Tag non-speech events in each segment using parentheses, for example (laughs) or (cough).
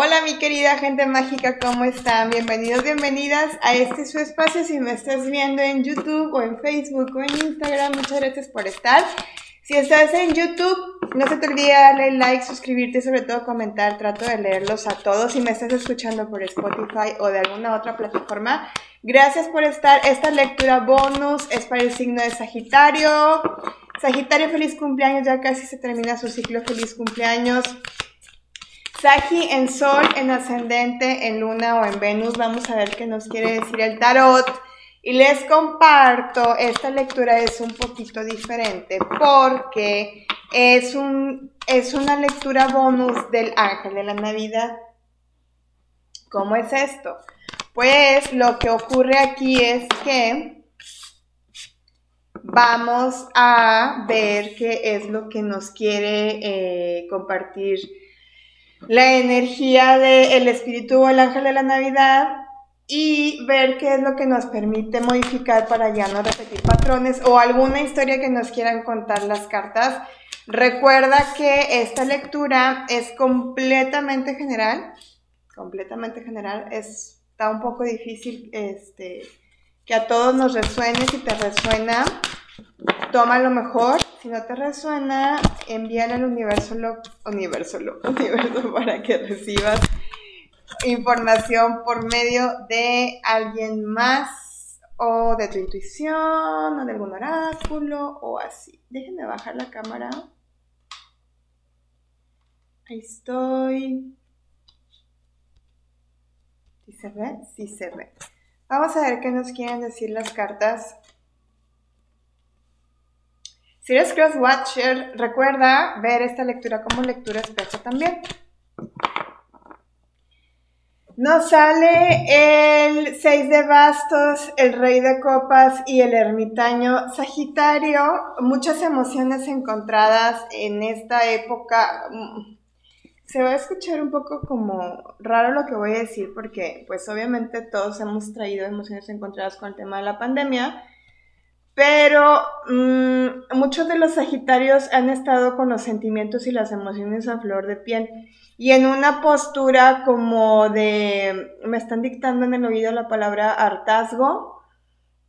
Hola mi querida gente mágica, ¿cómo están? Bienvenidos, bienvenidas a este su espacio. Si me estás viendo en YouTube o en Facebook o en Instagram, muchas gracias por estar. Si estás en YouTube, no se te olvide darle like, suscribirte y sobre todo comentar. Trato de leerlos a todos. Si me estás escuchando por Spotify o de alguna otra plataforma, gracias por estar. Esta lectura bonus es para el signo de Sagitario. Sagitario, feliz cumpleaños. Ya casi se termina su ciclo. Feliz cumpleaños. Sagi en Sol, en Ascendente, en Luna o en Venus. Vamos a ver qué nos quiere decir el tarot. Y les comparto, esta lectura es un poquito diferente porque es, un, es una lectura bonus del ángel de la Navidad. ¿Cómo es esto? Pues lo que ocurre aquí es que vamos a ver qué es lo que nos quiere eh, compartir la energía del espíritu o el ángel de la Navidad y ver qué es lo que nos permite modificar para ya no repetir patrones o alguna historia que nos quieran contar las cartas. Recuerda que esta lectura es completamente general, completamente general, está un poco difícil este, que a todos nos resuene, si te resuena, toma lo mejor, si no te resuena, envíale al universo, lo, universo, lo, (laughs) universo para que recibas información por medio de alguien más o de tu intuición o de algún oráculo o así. Déjenme bajar la cámara. Ahí estoy. ¿Sí se ve? Sí se ve. Vamos a ver qué nos quieren decir las cartas si eres Cross Watcher, recuerda ver esta lectura como lectura espejo también. Nos sale el 6 de bastos, el rey de copas y el ermitaño Sagitario. Muchas emociones encontradas en esta época. Se va a escuchar un poco como raro lo que voy a decir porque pues obviamente todos hemos traído emociones encontradas con el tema de la pandemia pero mm, muchos de los Sagitarios han estado con los sentimientos y las emociones a flor de piel. Y en una postura como de, me están dictando en el oído la palabra hartazgo,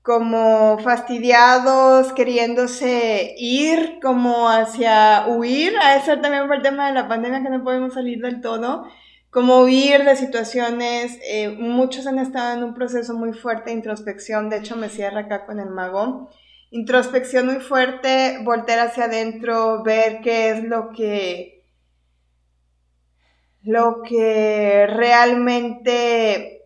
como fastidiados, queriéndose ir, como hacia huir, a ser también por el tema de la pandemia que no podemos salir del todo, como huir de situaciones, eh, muchos han estado en un proceso muy fuerte de introspección, de hecho me cierra acá con el mago, introspección muy fuerte, voltear hacia adentro, ver qué es lo que, lo que realmente,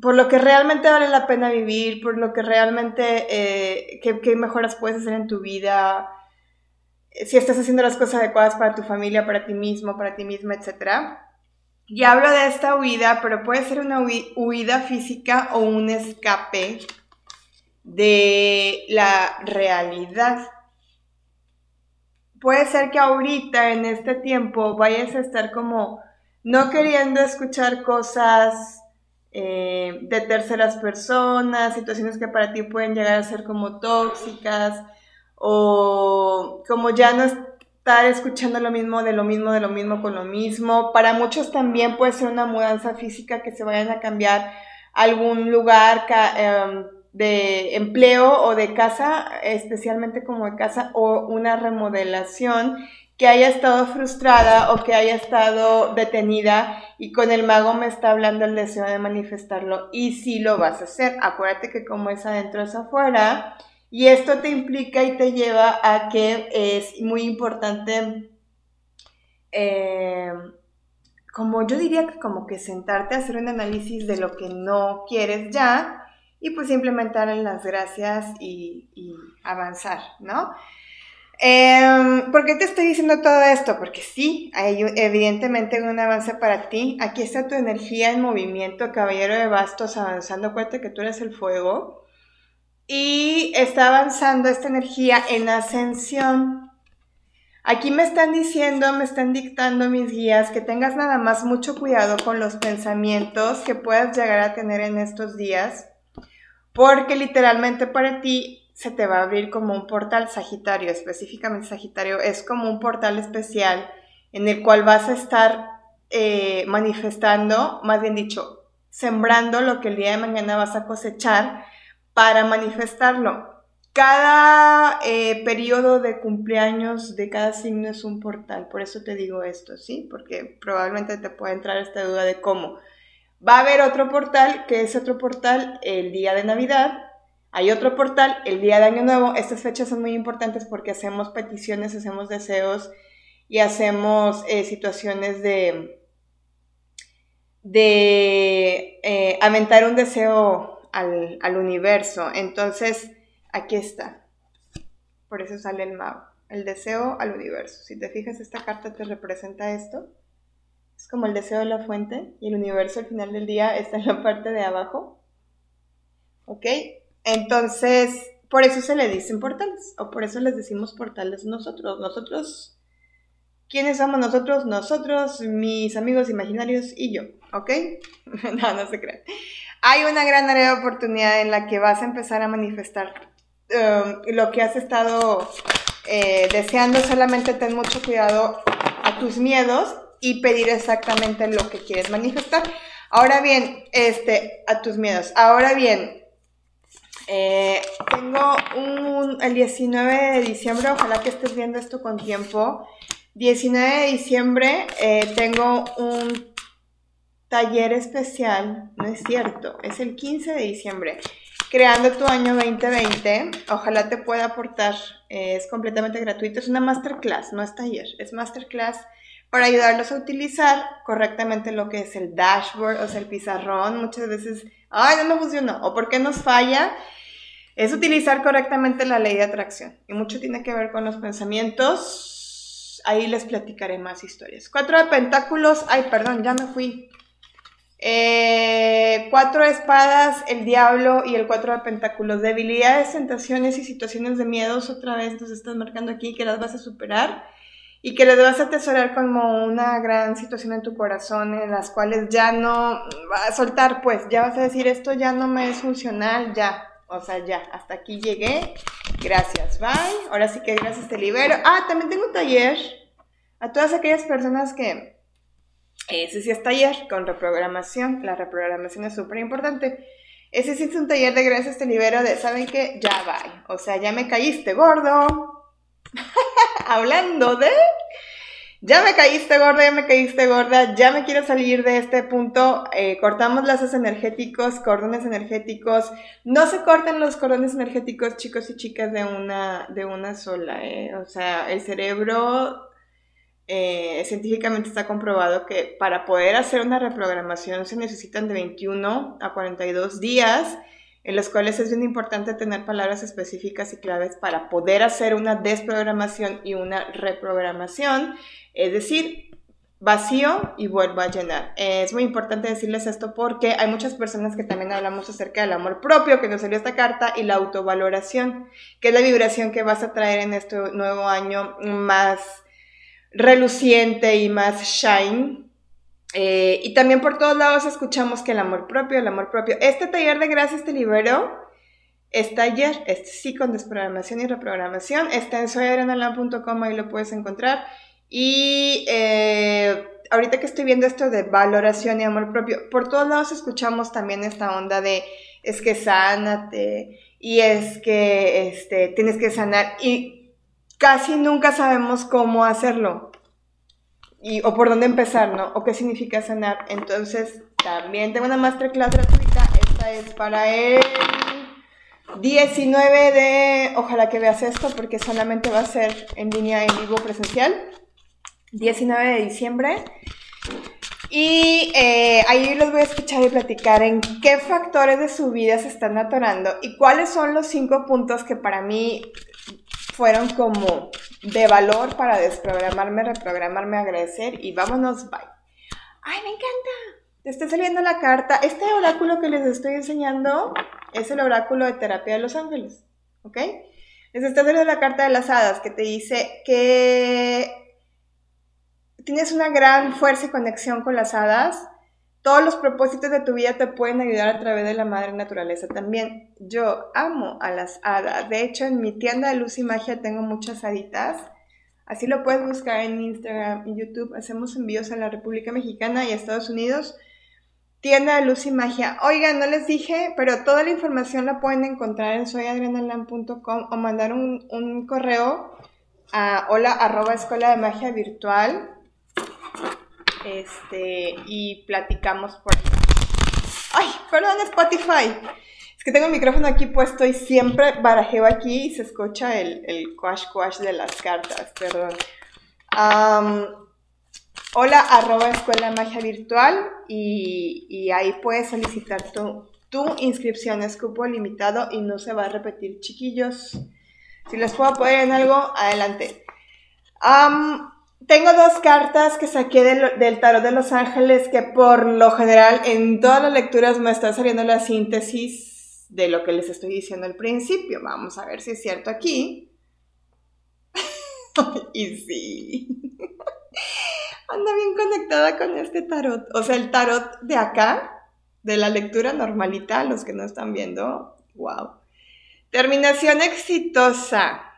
por lo que realmente vale la pena vivir, por lo que realmente, eh, qué, mejoras puedes hacer en tu vida, si estás haciendo las cosas adecuadas para tu familia, para ti mismo, para ti misma, etc. Y hablo de esta huida, pero puede ser una huida física o un escape de la realidad. Puede ser que ahorita, en este tiempo, vayas a estar como no queriendo escuchar cosas eh, de terceras personas, situaciones que para ti pueden llegar a ser como tóxicas, o como ya no estar escuchando lo mismo, de lo mismo, de lo mismo con lo mismo. Para muchos también puede ser una mudanza física que se vayan a cambiar algún lugar. Em, de empleo o de casa, especialmente como de casa, o una remodelación que haya estado frustrada o que haya estado detenida y con el mago me está hablando el deseo de manifestarlo y si lo vas a hacer. Acuérdate que como es adentro es afuera y esto te implica y te lleva a que es muy importante, eh, como yo diría que como que sentarte a hacer un análisis de lo que no quieres ya y pues implementar en las gracias y, avanzar, ¿no? Eh, ¿Por qué te estoy diciendo todo esto? Porque sí, hay evidentemente un avance para ti. Aquí está tu energía en movimiento, caballero de bastos, avanzando. Acuérdate que tú eres el fuego. Y está avanzando esta energía en ascensión. Aquí me están diciendo, me están dictando mis guías que tengas nada más mucho cuidado con los pensamientos que puedas llegar a tener en estos días porque literalmente para ti se te va a abrir como un portal Sagitario, específicamente Sagitario, es como un portal especial en el cual vas a estar eh, manifestando, más bien dicho, sembrando lo que el día de mañana vas a cosechar para manifestarlo. Cada eh, periodo de cumpleaños de cada signo es un portal, por eso te digo esto, ¿sí? Porque probablemente te pueda entrar esta duda de cómo. Va a haber otro portal, que es otro portal el día de Navidad, hay otro portal el día de Año Nuevo, estas fechas son muy importantes porque hacemos peticiones, hacemos deseos y hacemos eh, situaciones de, de eh, aventar un deseo al, al universo. Entonces, Aquí está. Por eso sale el mago. El deseo al universo. Si te fijas, esta carta te representa esto. Es como el deseo de la fuente y el universo al final del día está en la parte de abajo. ¿Ok? Entonces, por eso se le dicen portales. O por eso les decimos portales nosotros. Nosotros. ¿Quiénes somos nosotros? Nosotros, mis amigos imaginarios y yo. ¿Ok? (laughs) no, no se crean. Hay una gran área de oportunidad en la que vas a empezar a manifestar Um, lo que has estado eh, deseando, solamente ten mucho cuidado a tus miedos y pedir exactamente lo que quieres manifestar. Ahora bien, este, a tus miedos. Ahora bien, eh, tengo un, el 19 de diciembre, ojalá que estés viendo esto con tiempo. 19 de diciembre eh, tengo un taller especial, no es cierto, es el 15 de diciembre creando tu año 2020. Ojalá te pueda aportar. es completamente gratuito. Es una masterclass, no es taller. Es masterclass para ayudarlos a utilizar correctamente lo que es el dashboard, o sea, el pizarrón. Muchas veces, ay, no me funcionó. O por qué nos falla. Es utilizar correctamente la ley de atracción. Y mucho tiene que ver con los pensamientos. Ahí les platicaré más historias. Cuatro de pentáculos. Ay, perdón, ya me fui. Eh, cuatro espadas, el diablo y el cuatro de pentáculos. Debilidades, tentaciones y situaciones de miedos, otra vez nos estás marcando aquí que las vas a superar y que las vas a atesorar como una gran situación en tu corazón en las cuales ya no va a soltar, pues ya vas a decir esto ya no me es funcional, ya, o sea, ya, hasta aquí llegué. Gracias, bye. Ahora sí que gracias, te libero. Ah, también tengo un taller a todas aquellas personas que ese sí es taller con reprogramación. La reprogramación es súper importante. Ese sí es un taller de gracias te libero de, ¿saben qué? Ya va. O sea, ya me caíste gordo. (laughs) Hablando de... Ya me caíste gorda, ya me caíste gorda, ya me quiero salir de este punto. Eh, cortamos lazos energéticos, cordones energéticos. No se cortan los cordones energéticos, chicos y chicas, de una, de una sola. ¿eh? O sea, el cerebro eh, científicamente está comprobado que para poder hacer una reprogramación se necesitan de 21 a 42 días, en los cuales es bien importante tener palabras específicas y claves para poder hacer una desprogramación y una reprogramación, es decir, vacío y vuelvo a llenar. Es muy importante decirles esto porque hay muchas personas que también hablamos acerca del amor propio, que nos salió esta carta, y la autovaloración, que es la vibración que vas a traer en este nuevo año más reluciente y más shine. Eh, y también por todos lados escuchamos que el amor propio, el amor propio. Este taller de gracias te libero. Es taller, este sí con desprogramación y reprogramación. Está en soyadrenalán.com, ahí lo puedes encontrar. Y eh, ahorita que estoy viendo esto de valoración y amor propio, por todos lados escuchamos también esta onda de es que sánate y es que este, tienes que sanar. Y casi nunca sabemos cómo hacerlo y, o por dónde empezar, ¿no? O qué significa sanar. Entonces, también tengo una masterclass gratuita. Esta es para el 19 de... Ojalá que veas esto porque solamente va a ser en línea, en vivo, presencial. 19 de diciembre. Y eh, ahí los voy a escuchar y platicar en qué factores de su vida se están atorando y cuáles son los cinco puntos que para mí fueron como de valor para desprogramarme, reprogramarme, agradecer y vámonos, bye. ¡Ay, me encanta! Te está saliendo la carta. Este oráculo que les estoy enseñando es el oráculo de terapia de los ángeles, ¿ok? Les está saliendo la carta de las hadas que te dice que tienes una gran fuerza y conexión con las hadas todos los propósitos de tu vida te pueden ayudar a través de la madre naturaleza también. Yo amo a las hadas. De hecho, en mi tienda de luz y magia tengo muchas haditas. Así lo puedes buscar en Instagram y YouTube. Hacemos envíos a la República Mexicana y a Estados Unidos. Tienda de Luz y Magia. Oigan, no les dije, pero toda la información la pueden encontrar en soyadrenalan.com o mandar un, correo a hola arroba escuela de magia virtual. Este, y platicamos por ahí. Ay, perdón, Spotify. Es que tengo el micrófono aquí puesto y siempre barajeo aquí y se escucha el, el quash quash de las cartas, perdón. hola, arroba escuela magia virtual y, ahí puedes solicitar tu, tu inscripción. Es cupo limitado y no se va a repetir, chiquillos. Si les puedo apoyar en algo, adelante. Tengo dos cartas que saqué del, tarot de los ángeles que por lo general en todas las lecturas me está saliendo la síntesis de lo que les estoy diciendo al principio. Vamos a ver si es cierto aquí. (laughs) y sí. (laughs) Anda bien conectada con este tarot. O sea, el tarot de acá, de la lectura normalita, los que no están viendo. Wow. Terminación exitosa.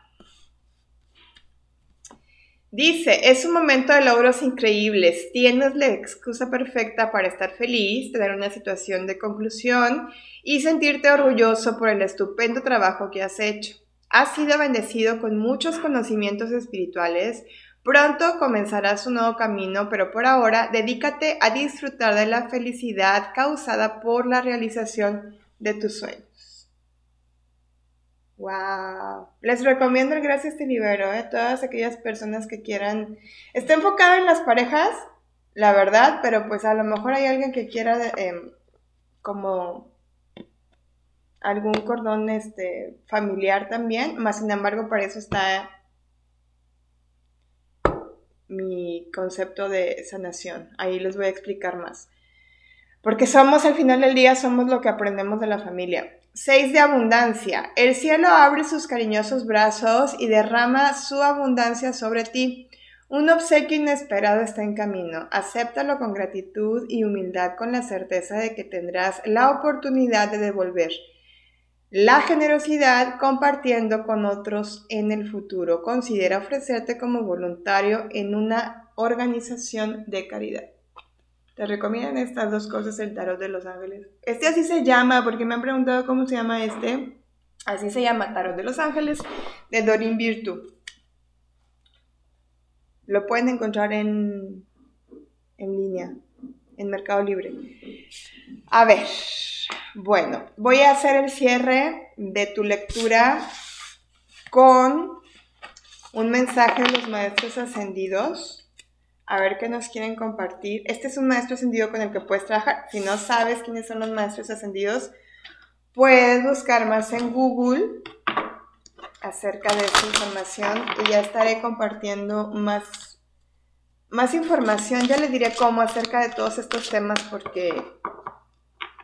Dice, es un momento de logros increíbles. Tienes la excusa perfecta para estar feliz, tener una situación de conclusión y sentirte orgulloso por el estupendo trabajo que has hecho. Has sido bendecido con muchos conocimientos espirituales. Pronto comenzarás un nuevo camino, pero por ahora dedícate a disfrutar de la felicidad causada por la realización de tus sueños. Wow. Les recomiendo el Gracias Te Libero, ¿eh? Todas aquellas personas que quieran. Está enfocado en las parejas, la verdad, pero pues a lo mejor hay alguien que quiera em, como algún cordón este, familiar también, más sin embargo para eso está mi concepto de sanación. Ahí les voy a explicar más. Porque somos, al final del día, somos lo que aprendemos de la familia. 6 de abundancia. El cielo abre sus cariñosos brazos y derrama su abundancia sobre ti. Un obsequio inesperado está en camino. Acéptalo con gratitud y humildad con la certeza de que tendrás la oportunidad de devolver la generosidad compartiendo con otros en el futuro. Considera ofrecerte como voluntario en una organización de caridad. Te recomiendan estas dos cosas el tarot de los ángeles. Este así se llama, porque me han preguntado cómo se llama este. Así se llama Tarot de los Ángeles de Dorin Virtu. Lo pueden encontrar en, en línea, en Mercado Libre. A ver, bueno, voy a hacer el cierre de tu lectura con un mensaje de los maestros ascendidos a ver qué nos quieren compartir. Este es un maestro ascendido con el que puedes trabajar. Si no sabes quiénes son los maestros ascendidos, puedes buscar más en Google acerca de esta información y ya estaré compartiendo más, más información. Ya les diré cómo acerca de todos estos temas porque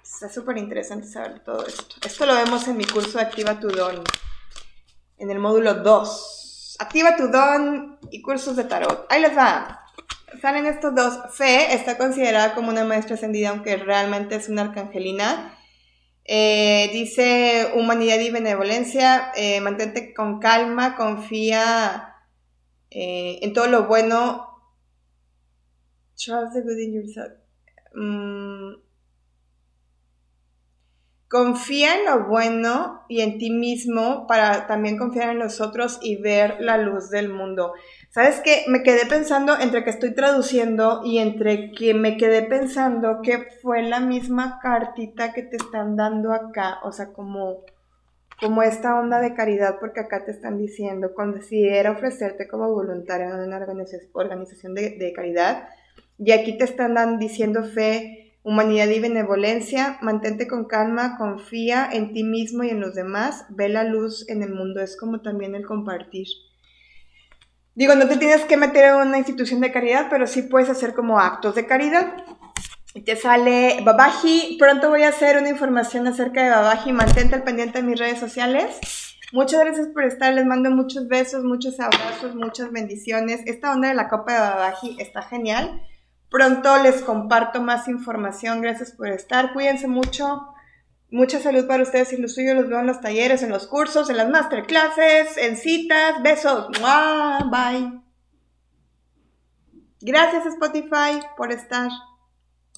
está súper interesante saber todo esto. Esto lo vemos en mi curso de Activa tu Don, en el módulo 2. Activa tu Don y cursos de tarot. Ahí les va salen estos dos. Fe está considerada como una maestra ascendida, aunque realmente es una arcangelina. Eh, dice humanidad y benevolencia, eh, mantente con calma, confía eh, en todo lo bueno. Trust the good in yourself. Mm, confía en lo bueno y en ti mismo para también confiar en los otros y ver la luz del mundo. ¿Sabes qué? Me quedé pensando entre que estoy traduciendo y entre que me quedé pensando que fue la misma cartita que te están dando acá, o sea, como, como esta onda de caridad, porque acá te están diciendo, considera ofrecerte como voluntario en una organización de, de caridad, y aquí te están dando, diciendo fe, humanidad y benevolencia, mantente con calma, confía en ti mismo y en los demás, ve la luz en el mundo, es como también el compartir. Digo, no te tienes que meter en una institución de caridad, pero sí puedes hacer como actos de caridad. Te sale Babaji. Pronto voy a hacer una información acerca de Babaji. Mantente al pendiente de mis redes sociales. Muchas gracias por estar. Les mando muchos besos, muchos abrazos, muchas bendiciones. Esta onda de la copa de Babaji está genial. Pronto les comparto más información. Gracias por estar. Cuídense mucho. Mucha salud para ustedes y los suyos. Los veo en los talleres, en los cursos, en las masterclasses, en citas. Besos. Bye. Gracias Spotify por estar.